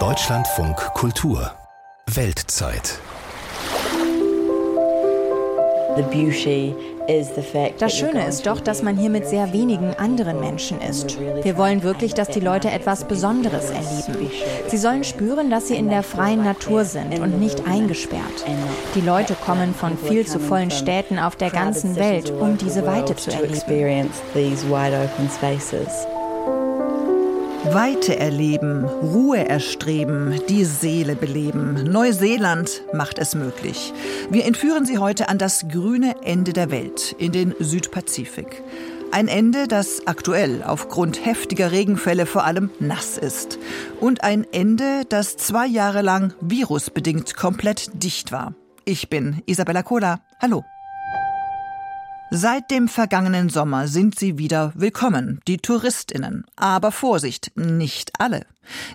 Deutschlandfunk Kultur Weltzeit das Schöne ist doch, dass man hier mit sehr wenigen anderen Menschen ist. Wir wollen wirklich, dass die Leute etwas Besonderes erleben. Sie sollen spüren, dass sie in der freien Natur sind und nicht eingesperrt. Die Leute kommen von viel zu vollen Städten auf der ganzen Welt, um diese Weite zu erleben. Weite erleben, Ruhe erstreben, die Seele beleben. Neuseeland macht es möglich. Wir entführen Sie heute an das grüne Ende der Welt, in den Südpazifik. Ein Ende, das aktuell aufgrund heftiger Regenfälle vor allem nass ist. Und ein Ende, das zwei Jahre lang virusbedingt komplett dicht war. Ich bin Isabella Kola. Hallo. Seit dem vergangenen Sommer sind sie wieder willkommen, die Touristinnen. Aber Vorsicht, nicht alle.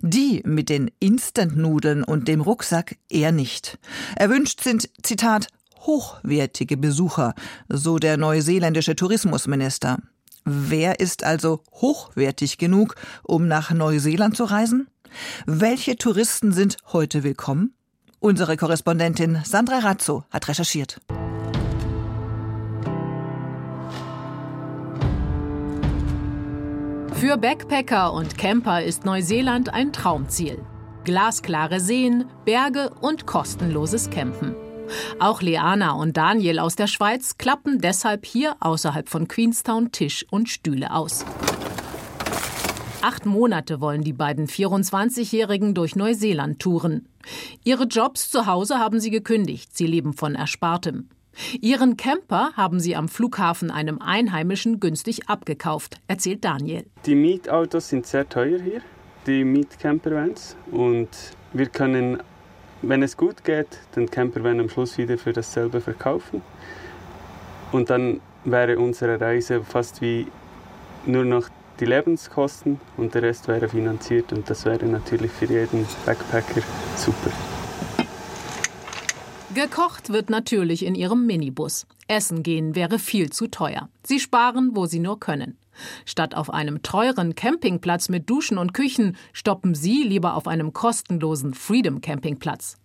Die mit den Instant-Nudeln und dem Rucksack eher nicht. Erwünscht sind, Zitat, hochwertige Besucher, so der neuseeländische Tourismusminister. Wer ist also hochwertig genug, um nach Neuseeland zu reisen? Welche Touristen sind heute willkommen? Unsere Korrespondentin Sandra Razzo hat recherchiert. Für Backpacker und Camper ist Neuseeland ein Traumziel. Glasklare Seen, Berge und kostenloses Campen. Auch Leana und Daniel aus der Schweiz klappen deshalb hier außerhalb von Queenstown Tisch und Stühle aus. Acht Monate wollen die beiden 24-Jährigen durch Neuseeland touren. Ihre Jobs zu Hause haben sie gekündigt. Sie leben von Erspartem. Ihren Camper haben sie am Flughafen einem Einheimischen günstig abgekauft, erzählt Daniel. Die Mietautos sind sehr teuer hier, die Mietcampervans. Und wir können, wenn es gut geht, den Campervan am Schluss wieder für dasselbe verkaufen. Und dann wäre unsere Reise fast wie nur noch die Lebenskosten und der Rest wäre finanziert. Und das wäre natürlich für jeden Backpacker super. Gekocht wird natürlich in ihrem Minibus. Essen gehen wäre viel zu teuer. Sie sparen, wo sie nur können. Statt auf einem teuren Campingplatz mit Duschen und Küchen stoppen sie lieber auf einem kostenlosen Freedom Campingplatz.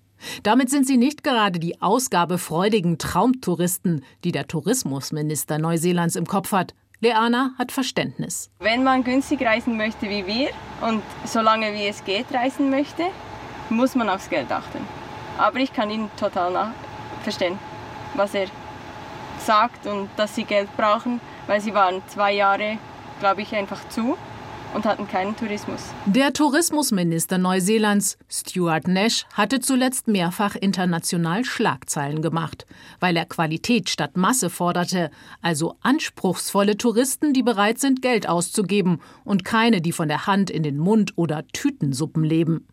Damit sind sie nicht gerade die ausgabefreudigen Traumtouristen, die der Tourismusminister Neuseelands im Kopf hat. Leana hat Verständnis. Wenn man günstig reisen möchte wie wir und solange wie es geht reisen möchte, muss man aufs Geld achten. Aber ich kann ihn total verstehen, was er sagt und dass sie Geld brauchen, weil sie waren zwei Jahre, glaube ich, einfach zu und hatten keinen Tourismus. Der Tourismusminister Neuseelands, Stuart Nash, hatte zuletzt mehrfach international Schlagzeilen gemacht, weil er Qualität statt Masse forderte, also anspruchsvolle Touristen, die bereit sind, Geld auszugeben und keine, die von der Hand in den Mund oder Tütensuppen leben.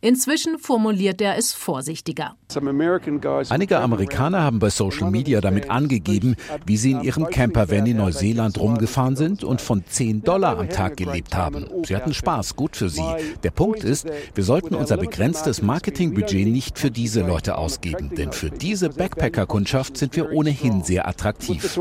Inzwischen formuliert er es vorsichtiger. Einige Amerikaner haben bei Social Media damit angegeben, wie sie in ihrem Campervan in Neuseeland rumgefahren sind und von 10 Dollar am Tag gelebt haben. Sie hatten Spaß, gut für sie. Der Punkt ist, wir sollten unser begrenztes Marketingbudget nicht für diese Leute ausgeben, denn für diese Backpacker-Kundschaft sind wir ohnehin sehr attraktiv.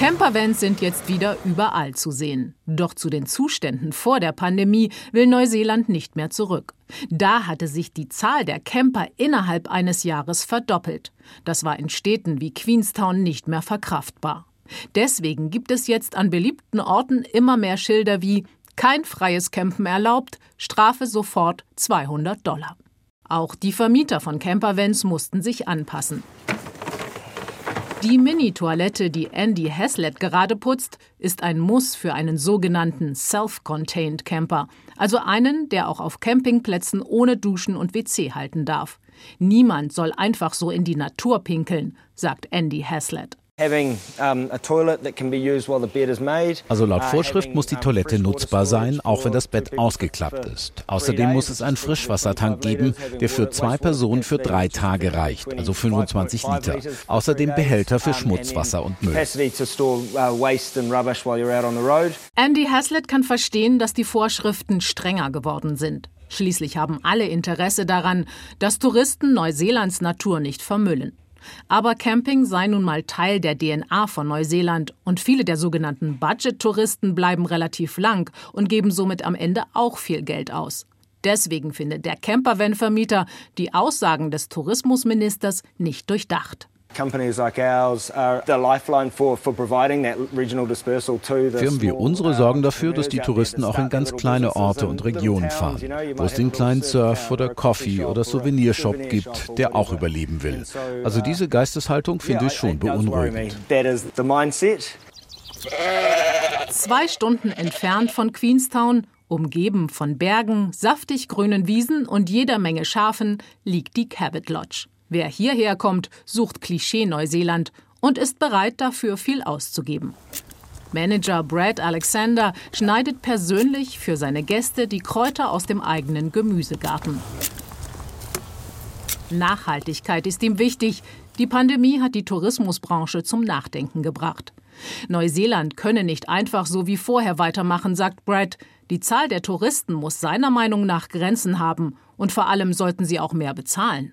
Campervans sind jetzt wieder überall zu sehen. Doch zu den Zuständen vor der Pandemie will Neuseeland nicht mehr zurück. Da hatte sich die Zahl der Camper innerhalb eines Jahres verdoppelt. Das war in Städten wie Queenstown nicht mehr verkraftbar. Deswegen gibt es jetzt an beliebten Orten immer mehr Schilder wie kein freies Campen erlaubt, Strafe sofort 200 Dollar. Auch die Vermieter von Campervans mussten sich anpassen. Die Mini-Toilette, die Andy Haslett gerade putzt, ist ein Muss für einen sogenannten Self-Contained Camper, also einen, der auch auf Campingplätzen ohne Duschen und WC halten darf. Niemand soll einfach so in die Natur pinkeln, sagt Andy Haslett. Also laut uh, Vorschrift muss die Toilette nutzbar sein, auch wenn das Bett ausgeklappt ist. Außerdem muss es einen Frischwassertank geben, der für zwei Personen für drei Tage reicht, also 25 Liter. Außerdem Behälter für Schmutzwasser und Müll. Uh, Andy Haslett kann verstehen, dass die Vorschriften strenger geworden sind. Schließlich haben alle Interesse daran, dass Touristen Neuseelands Natur nicht vermüllen. Aber Camping sei nun mal Teil der DNA von Neuseeland und viele der sogenannten Budget-Touristen bleiben relativ lang und geben somit am Ende auch viel Geld aus. Deswegen findet der Campervan-Vermieter die Aussagen des Tourismusministers nicht durchdacht. Firmen wie unsere sorgen dafür, dass die Touristen auch in ganz kleine Orte und Regionen fahren, wo es den kleinen Surf- oder Coffee- oder Souvenirshop gibt, der auch überleben will. Also diese Geisteshaltung finde ich schon beunruhigend. Zwei Stunden entfernt von Queenstown, umgeben von Bergen, saftig grünen Wiesen und jeder Menge Schafen, liegt die Cabot Lodge. Wer hierher kommt, sucht Klischee Neuseeland und ist bereit, dafür viel auszugeben. Manager Brad Alexander schneidet persönlich für seine Gäste die Kräuter aus dem eigenen Gemüsegarten. Nachhaltigkeit ist ihm wichtig. Die Pandemie hat die Tourismusbranche zum Nachdenken gebracht. Neuseeland könne nicht einfach so wie vorher weitermachen, sagt Brad. Die Zahl der Touristen muss seiner Meinung nach Grenzen haben und vor allem sollten sie auch mehr bezahlen.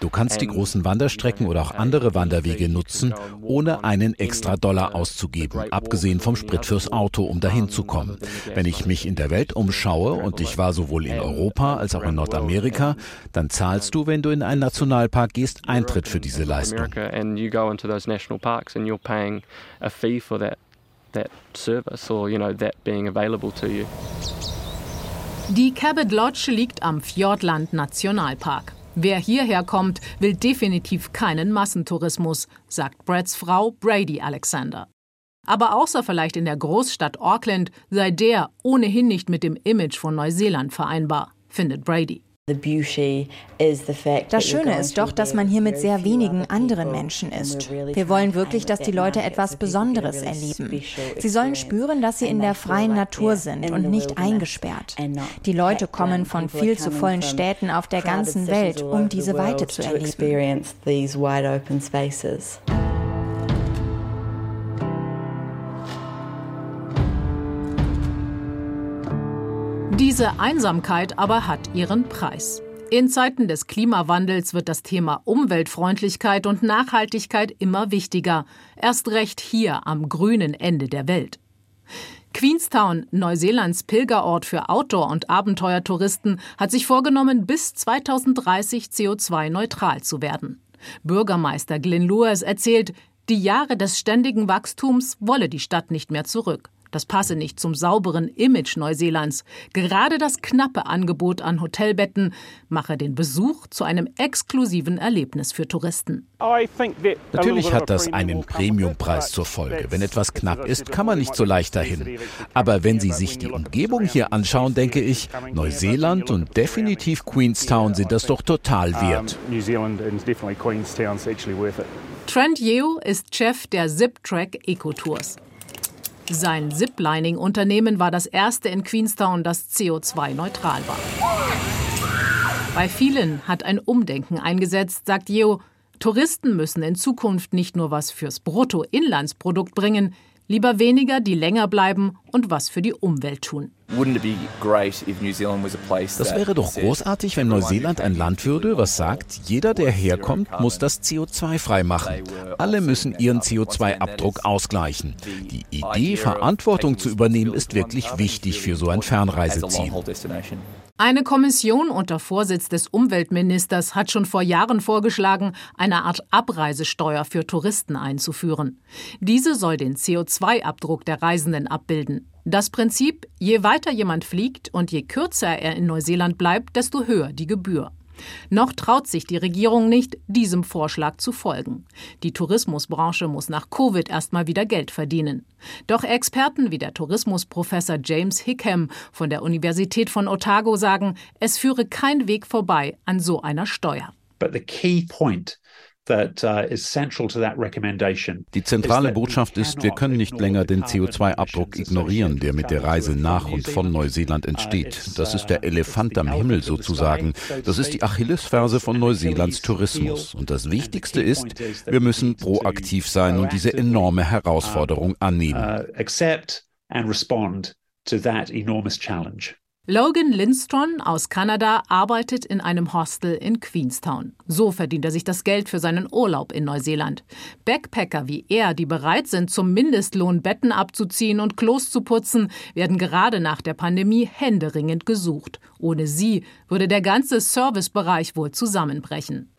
Du kannst die großen Wanderstrecken oder auch andere Wanderwege nutzen, ohne einen extra Dollar auszugeben, abgesehen vom Sprit fürs Auto, um dahin zu kommen. Wenn ich mich in der Welt umschaue, und ich war sowohl in Europa als auch in Nordamerika, dann zahlst du, wenn du in einen Nationalpark gehst, Eintritt für diese Leistung. That service or you know that being available to you. Die Cabot Lodge liegt am Fjordland Nationalpark. Wer hierher kommt, will definitiv keinen Massentourismus, sagt Brads Frau Brady Alexander. Aber außer vielleicht in der Großstadt Auckland sei der ohnehin nicht mit dem Image von Neuseeland vereinbar, findet Brady. Das Schöne ist doch, dass man hier mit sehr wenigen anderen Menschen ist. Wir wollen wirklich, dass die Leute etwas Besonderes erleben. Sie sollen spüren, dass sie in der freien Natur sind und nicht eingesperrt. Die Leute kommen von viel zu vollen Städten auf der ganzen Welt, um diese Weite zu erleben. Diese Einsamkeit aber hat ihren Preis. In Zeiten des Klimawandels wird das Thema Umweltfreundlichkeit und Nachhaltigkeit immer wichtiger, erst recht hier am grünen Ende der Welt. Queenstown, Neuseelands Pilgerort für Outdoor- und Abenteuertouristen, hat sich vorgenommen, bis 2030 CO2-neutral zu werden. Bürgermeister Glyn Lewis erzählt, die Jahre des ständigen Wachstums wolle die Stadt nicht mehr zurück. Das passe nicht zum sauberen Image Neuseelands. Gerade das knappe Angebot an Hotelbetten mache den Besuch zu einem exklusiven Erlebnis für Touristen. Natürlich hat das einen Premiumpreis zur Folge. Wenn etwas knapp ist, kann man nicht so leicht dahin. Aber wenn Sie sich die Umgebung hier anschauen, denke ich, Neuseeland und definitiv Queenstown sind das doch total wert. Trent Yeo ist Chef der Zip-Track Eco-Tours. Sein Ziplining-Unternehmen war das erste in Queenstown, das CO2-neutral war. Bei vielen hat ein Umdenken eingesetzt, sagt Yeo. Touristen müssen in Zukunft nicht nur was fürs Bruttoinlandsprodukt bringen, Lieber weniger, die länger bleiben und was für die Umwelt tun. Das wäre doch großartig, wenn Neuseeland ein Land würde, was sagt, jeder, der herkommt, muss das CO2 frei machen. Alle müssen ihren CO2-Abdruck ausgleichen. Die Idee, Verantwortung zu übernehmen, ist wirklich wichtig für so ein Fernreiseziel. Eine Kommission unter Vorsitz des Umweltministers hat schon vor Jahren vorgeschlagen, eine Art Abreisesteuer für Touristen einzuführen. Diese soll den CO2-Abdruck der Reisenden abbilden. Das Prinzip, je weiter jemand fliegt und je kürzer er in Neuseeland bleibt, desto höher die Gebühr. Noch traut sich die Regierung nicht, diesem Vorschlag zu folgen. Die Tourismusbranche muss nach Covid erstmal wieder Geld verdienen. Doch Experten wie der Tourismusprofessor James Hickham von der Universität von Otago sagen, es führe kein Weg vorbei an so einer Steuer. But the key point Die zentrale Botschaft ist, wir können nicht länger den CO2-Abdruck ignorieren, der mit der Reise nach und von Neuseeland entsteht. Das ist der Elefant am Himmel sozusagen. Das ist die Achillesferse von Neuseelands Tourismus. Und das Wichtigste ist, wir müssen proaktiv sein und diese enorme Herausforderung annehmen. Uh, Logan Lindstrom aus Kanada arbeitet in einem Hostel in Queenstown. So verdient er sich das Geld für seinen Urlaub in Neuseeland. Backpacker wie er, die bereit sind, zum Mindestlohn Betten abzuziehen und Klos zu putzen, werden gerade nach der Pandemie händeringend gesucht. Ohne sie würde der ganze Servicebereich wohl zusammenbrechen.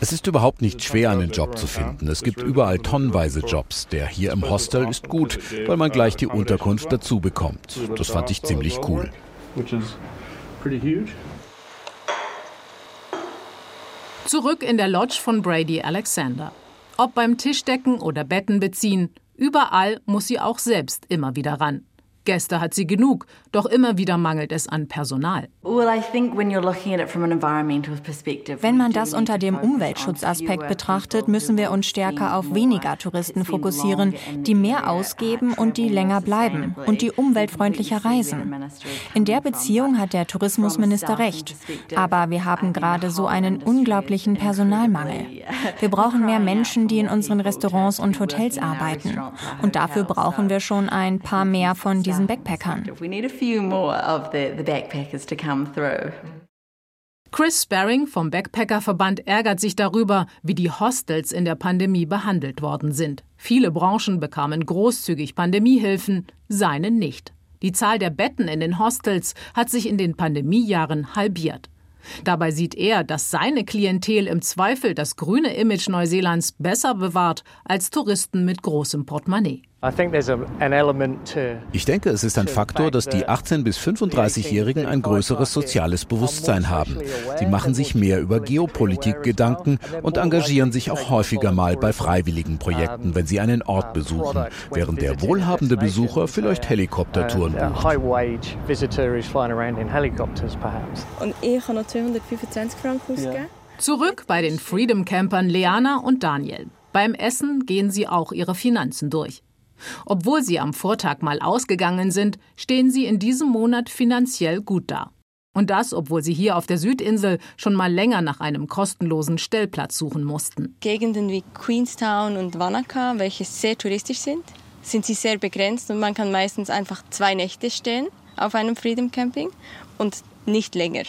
Es ist überhaupt nicht schwer, einen Job zu finden. Es gibt überall tonnenweise Jobs. Der hier im Hostel ist gut, weil man gleich die Unterkunft dazu bekommt. Das fand ich ziemlich cool. Zurück in der Lodge von Brady Alexander. Ob beim Tischdecken oder Betten beziehen, überall muss sie auch selbst immer wieder ran. Gäste hat sie genug, doch immer wieder mangelt es an Personal. Wenn man das unter dem Umweltschutzaspekt betrachtet, müssen wir uns stärker auf weniger Touristen fokussieren, die mehr ausgeben und die länger bleiben und die umweltfreundlicher reisen. In der Beziehung hat der Tourismusminister recht. Aber wir haben gerade so einen unglaublichen Personalmangel. Wir brauchen mehr Menschen, die in unseren Restaurants und Hotels arbeiten. Und dafür brauchen wir schon ein paar mehr von diesen Backpackern. Chris Sparring vom Backpackerverband ärgert sich darüber, wie die Hostels in der Pandemie behandelt worden sind. Viele Branchen bekamen großzügig Pandemiehilfen, seine nicht. Die Zahl der Betten in den Hostels hat sich in den Pandemiejahren halbiert. Dabei sieht er, dass seine Klientel im Zweifel das grüne Image Neuseelands besser bewahrt als Touristen mit großem Portemonnaie. Ich denke, es ist ein Faktor, dass die 18- bis 35-Jährigen ein größeres soziales Bewusstsein haben. Sie machen sich mehr über Geopolitik Gedanken und engagieren sich auch häufiger mal bei freiwilligen Projekten, wenn sie einen Ort besuchen, während der wohlhabende Besucher vielleicht Helikoptertouren bucht. Und ich habe noch 225 Franken ausgegeben. Zurück bei den Freedom Campern Leana und Daniel. Beim Essen gehen sie auch ihre Finanzen durch. Obwohl sie am Vortag mal ausgegangen sind, stehen sie in diesem Monat finanziell gut da. Und das, obwohl sie hier auf der Südinsel schon mal länger nach einem kostenlosen Stellplatz suchen mussten. Gegenden wie Queenstown und Wanaka, welche sehr touristisch sind, sind sie sehr begrenzt und man kann meistens einfach zwei Nächte stehen auf einem Freedom Camping und nicht länger.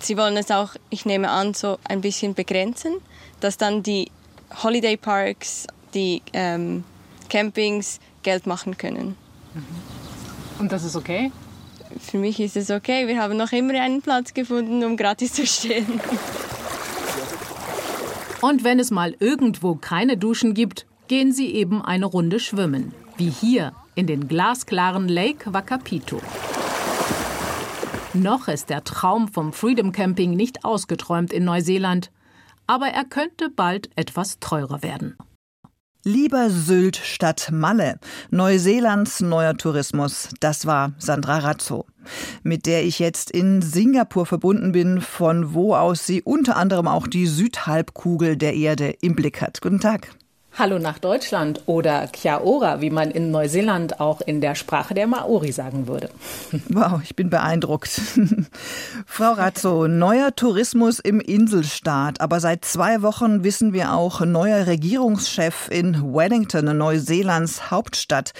Sie wollen es auch, ich nehme an, so ein bisschen begrenzen, dass dann die Holiday Parks, die ähm, Campings Geld machen können. Und das ist okay? Für mich ist es okay. Wir haben noch immer einen Platz gefunden, um gratis zu stehen. Und wenn es mal irgendwo keine Duschen gibt, gehen sie eben eine Runde schwimmen. Wie hier in den glasklaren Lake Wakapito. Noch ist der Traum vom Freedom Camping nicht ausgeträumt in Neuseeland, aber er könnte bald etwas teurer werden. Lieber Sylt statt Malle. Neuseelands neuer Tourismus. Das war Sandra Razzo, mit der ich jetzt in Singapur verbunden bin, von wo aus sie unter anderem auch die Südhalbkugel der Erde im Blick hat. Guten Tag. Hallo nach Deutschland oder Kia ora, wie man in Neuseeland auch in der Sprache der Maori sagen würde. Wow, ich bin beeindruckt. Frau Razzo, neuer Tourismus im Inselstaat, aber seit zwei Wochen wissen wir auch neuer Regierungschef in Wellington, Neuseelands Hauptstadt.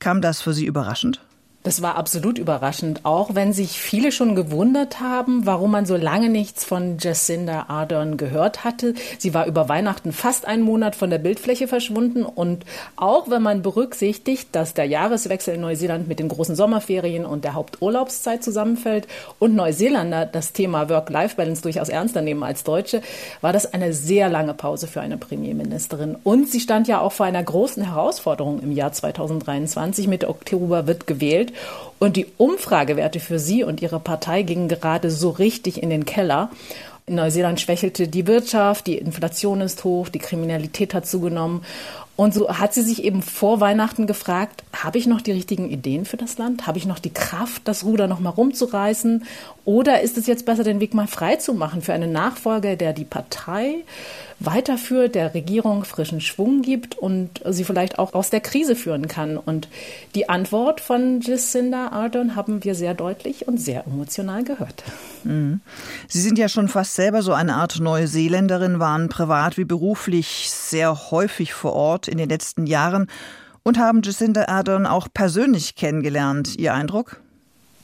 Kam das für Sie überraschend? Das war absolut überraschend, auch wenn sich viele schon gewundert haben, warum man so lange nichts von Jacinda Ardern gehört hatte. Sie war über Weihnachten fast einen Monat von der Bildfläche verschwunden und auch wenn man berücksichtigt, dass der Jahreswechsel in Neuseeland mit den großen Sommerferien und der Haupturlaubszeit zusammenfällt und Neuseeländer das Thema Work-Life-Balance durchaus ernster nehmen als Deutsche, war das eine sehr lange Pause für eine Premierministerin. Und sie stand ja auch vor einer großen Herausforderung im Jahr 2023. Mitte Oktober wird gewählt und die Umfragewerte für sie und ihre Partei gingen gerade so richtig in den Keller. In Neuseeland schwächelte die Wirtschaft, die Inflation ist hoch, die Kriminalität hat zugenommen. Und so hat sie sich eben vor Weihnachten gefragt, habe ich noch die richtigen Ideen für das Land? Habe ich noch die Kraft, das Ruder noch mal rumzureißen? Oder ist es jetzt besser, den Weg mal frei zu machen für einen Nachfolger, der die Partei weiterführt, der Regierung frischen Schwung gibt und sie vielleicht auch aus der Krise führen kann. Und die Antwort von Jacinda Ardern haben wir sehr deutlich und sehr emotional gehört. Mhm. Sie sind ja schon fast selber so eine Art Neuseeländerin, waren privat wie beruflich sehr häufig vor Ort in den letzten Jahren und haben Jacinda Ardern auch persönlich kennengelernt. Ihr Eindruck?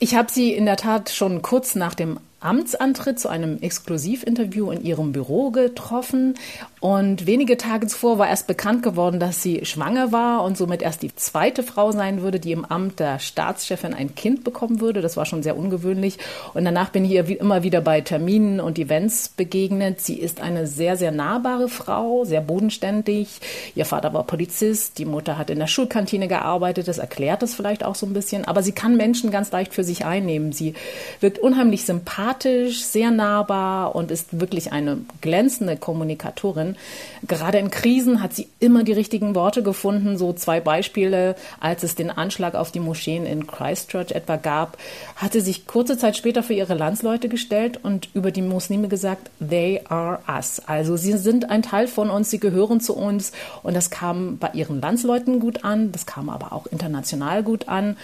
Ich habe sie in der Tat schon kurz nach dem Amtsantritt zu einem Exklusivinterview in ihrem Büro getroffen. Und wenige Tage zuvor war erst bekannt geworden, dass sie schwanger war und somit erst die zweite Frau sein würde, die im Amt der Staatschefin ein Kind bekommen würde. Das war schon sehr ungewöhnlich. Und danach bin ich ihr immer wieder bei Terminen und Events begegnet. Sie ist eine sehr, sehr nahbare Frau, sehr bodenständig. Ihr Vater war Polizist, die Mutter hat in der Schulkantine gearbeitet. Das erklärt es vielleicht auch so ein bisschen. Aber sie kann Menschen ganz leicht für sich einnehmen. Sie wirkt unheimlich sympathisch, sehr nahbar und ist wirklich eine glänzende Kommunikatorin. Autorin. Gerade in Krisen hat sie immer die richtigen Worte gefunden. So zwei Beispiele, als es den Anschlag auf die Moscheen in Christchurch etwa gab, hat sie sich kurze Zeit später für ihre Landsleute gestellt und über die Muslime gesagt, they are us. Also sie sind ein Teil von uns, sie gehören zu uns. Und das kam bei ihren Landsleuten gut an, das kam aber auch international gut an.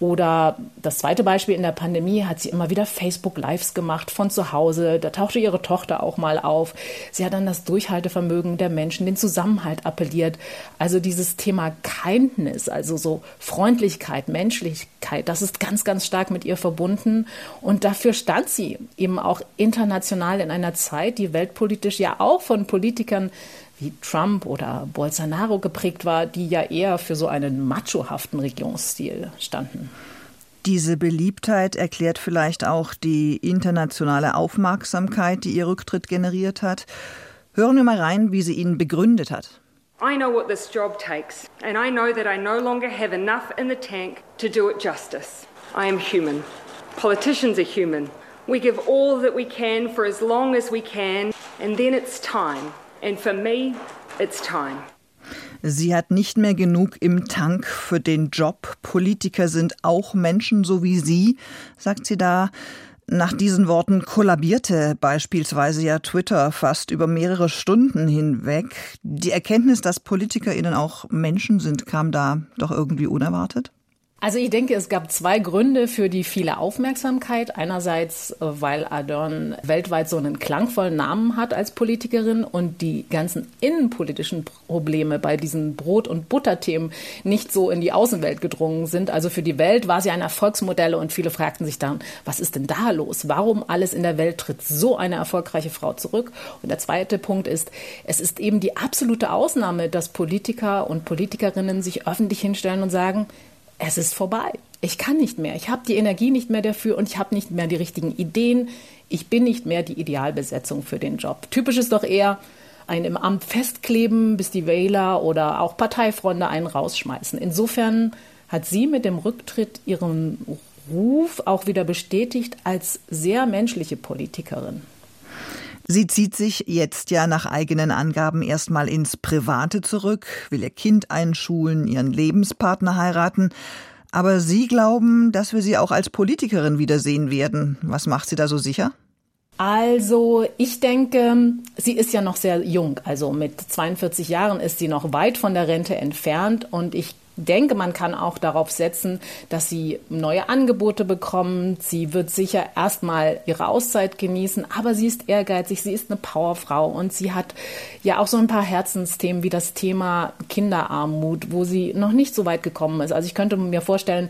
Oder das zweite Beispiel in der Pandemie hat sie immer wieder Facebook-Lives gemacht von zu Hause. Da tauchte ihre Tochter auch mal auf. Sie hat dann das Durchhaltevermögen der Menschen, den Zusammenhalt appelliert. Also dieses Thema Kindness, also so Freundlichkeit, Menschlichkeit, das ist ganz, ganz stark mit ihr verbunden. Und dafür stand sie eben auch international in einer Zeit, die weltpolitisch ja auch von Politikern wie Trump oder Bolsonaro geprägt war, die ja eher für so einen machohaften Regierungsstil standen. Diese Beliebtheit erklärt vielleicht auch die internationale Aufmerksamkeit, die ihr Rücktritt generiert hat. Hören wir mal rein, wie sie ihn begründet hat. I know what this job takes, and I know that I no longer have enough in the tank to do it justice. I am human. Politicians are human. We give all that we can for as long as we can, and then it's time. And for me, it's time. Sie hat nicht mehr genug im Tank für den Job. Politiker sind auch Menschen, so wie Sie, sagt sie da. Nach diesen Worten kollabierte beispielsweise ja Twitter fast über mehrere Stunden hinweg. Die Erkenntnis, dass PolitikerInnen auch Menschen sind, kam da doch irgendwie unerwartet? Also ich denke, es gab zwei Gründe für die viele Aufmerksamkeit. Einerseits, äh, weil Ardern weltweit so einen klangvollen Namen hat als Politikerin und die ganzen innenpolitischen Probleme bei diesen Brot- und Butterthemen nicht so in die Außenwelt gedrungen sind. Also für die Welt war sie ein Erfolgsmodell und viele fragten sich dann, was ist denn da los? Warum alles in der Welt tritt so eine erfolgreiche Frau zurück? Und der zweite Punkt ist, es ist eben die absolute Ausnahme, dass Politiker und Politikerinnen sich öffentlich hinstellen und sagen, es ist vorbei. Ich kann nicht mehr. Ich habe die Energie nicht mehr dafür und ich habe nicht mehr die richtigen Ideen. Ich bin nicht mehr die Idealbesetzung für den Job. Typisch ist doch eher ein im Amt festkleben, bis die Wähler oder auch Parteifreunde einen rausschmeißen. Insofern hat sie mit dem Rücktritt ihren Ruf auch wieder bestätigt als sehr menschliche Politikerin. Sie zieht sich jetzt ja nach eigenen Angaben erstmal ins Private zurück, will ihr Kind einschulen, ihren Lebenspartner heiraten. Aber Sie glauben, dass wir sie auch als Politikerin wiedersehen werden. Was macht Sie da so sicher? Also, ich denke, sie ist ja noch sehr jung. Also mit 42 Jahren ist sie noch weit von der Rente entfernt. Und ich denke, man kann auch darauf setzen, dass sie neue Angebote bekommt. Sie wird sicher erstmal ihre Auszeit genießen, aber sie ist ehrgeizig, sie ist eine Powerfrau und sie hat ja auch so ein paar Herzensthemen wie das Thema Kinderarmut, wo sie noch nicht so weit gekommen ist. Also ich könnte mir vorstellen,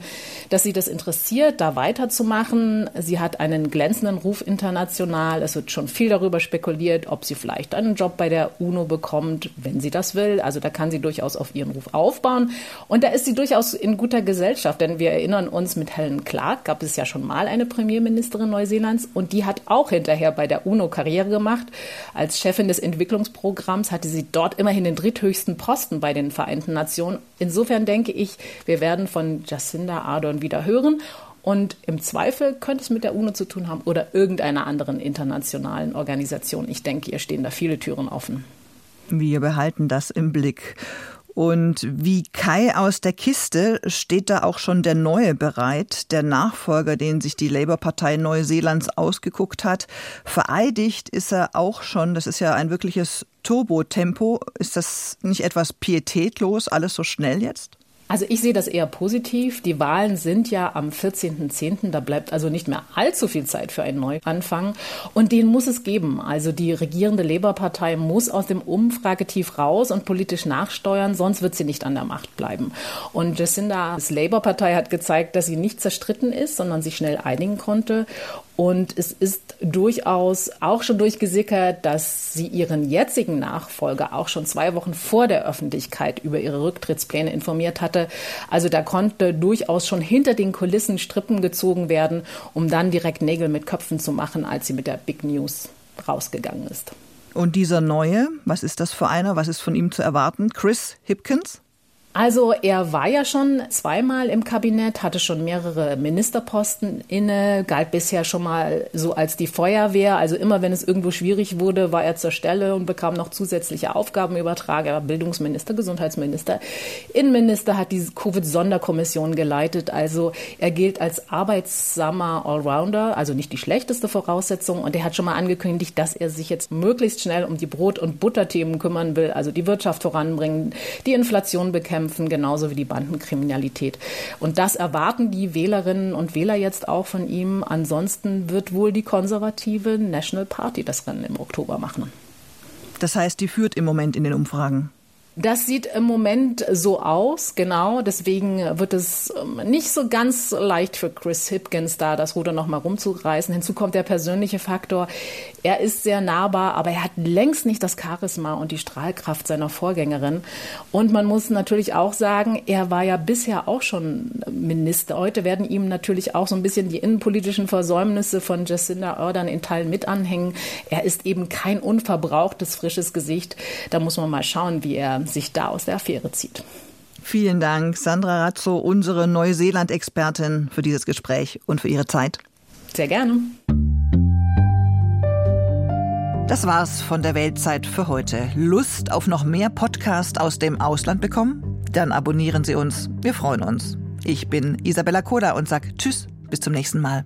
dass sie das interessiert, da weiterzumachen. Sie hat einen glänzenden Ruf international. Es wird schon viel darüber spekuliert, ob sie vielleicht einen Job bei der UNO bekommt, wenn sie das will. Also da kann sie durchaus auf ihren Ruf aufbauen. Und da ist sie durchaus in guter Gesellschaft, denn wir erinnern uns, mit Helen Clark gab es ja schon mal eine Premierministerin Neuseelands und die hat auch hinterher bei der UNO Karriere gemacht. Als Chefin des Entwicklungsprogramms hatte sie dort immerhin den dritthöchsten Posten bei den Vereinten Nationen. Insofern denke ich, wir werden von Jacinda Ardern wieder hören. Und im Zweifel könnte es mit der UNO zu tun haben oder irgendeiner anderen internationalen Organisation. Ich denke, ihr stehen da viele Türen offen. Wir behalten das im Blick. Und wie Kai aus der Kiste steht da auch schon der Neue bereit, der Nachfolger, den sich die Labour-Partei Neuseelands ausgeguckt hat. Vereidigt ist er auch schon, das ist ja ein wirkliches Turbotempo. Ist das nicht etwas pietätlos, alles so schnell jetzt? Also ich sehe das eher positiv. Die Wahlen sind ja am 14.10. Da bleibt also nicht mehr allzu viel Zeit für einen Neuanfang. Und den muss es geben. Also die regierende Labour-Partei muss aus dem Umfragetief raus und politisch nachsteuern, sonst wird sie nicht an der Macht bleiben. Und Jacinda's Labour-Partei hat gezeigt, dass sie nicht zerstritten ist, sondern sich schnell einigen konnte. Und es ist durchaus auch schon durchgesickert, dass sie ihren jetzigen Nachfolger auch schon zwei Wochen vor der Öffentlichkeit über ihre Rücktrittspläne informiert hatte. Also da konnte durchaus schon hinter den Kulissen Strippen gezogen werden, um dann direkt Nägel mit Köpfen zu machen, als sie mit der Big News rausgegangen ist. Und dieser neue, was ist das für einer? Was ist von ihm zu erwarten? Chris Hipkins? Also er war ja schon zweimal im Kabinett, hatte schon mehrere Ministerposten inne, galt bisher schon mal so als die Feuerwehr. Also immer wenn es irgendwo schwierig wurde, war er zur Stelle und bekam noch zusätzliche Aufgaben übertragen. Er war Bildungsminister, Gesundheitsminister, Innenminister, hat diese Covid-Sonderkommission geleitet. Also er gilt als arbeitsamer Allrounder, also nicht die schlechteste Voraussetzung. Und er hat schon mal angekündigt, dass er sich jetzt möglichst schnell um die Brot- und Butterthemen kümmern will, also die Wirtschaft voranbringen, die Inflation bekämpfen bekämpfen, genauso wie die Bandenkriminalität. Und das erwarten die Wählerinnen und Wähler jetzt auch von ihm. Ansonsten wird wohl die konservative National Party das Rennen im Oktober machen. Das heißt, die führt im Moment in den Umfragen. Das sieht im Moment so aus, genau. Deswegen wird es ähm, nicht so ganz leicht für Chris Hipkins da, das Ruder noch mal rumzureißen. Hinzu kommt der persönliche Faktor. Er ist sehr nahbar, aber er hat längst nicht das Charisma und die Strahlkraft seiner Vorgängerin. Und man muss natürlich auch sagen, er war ja bisher auch schon Minister. Heute werden ihm natürlich auch so ein bisschen die innenpolitischen Versäumnisse von Jacinda Ardern in Teilen mit anhängen. Er ist eben kein unverbrauchtes, frisches Gesicht. Da muss man mal schauen, wie er sich da aus der Affäre zieht. Vielen Dank, Sandra Razzo, unsere Neuseeland-Expertin, für dieses Gespräch und für Ihre Zeit. Sehr gerne. Das war's von der Weltzeit für heute. Lust auf noch mehr Podcast aus dem Ausland bekommen? Dann abonnieren Sie uns. Wir freuen uns. Ich bin Isabella Koda und sag Tschüss, bis zum nächsten Mal.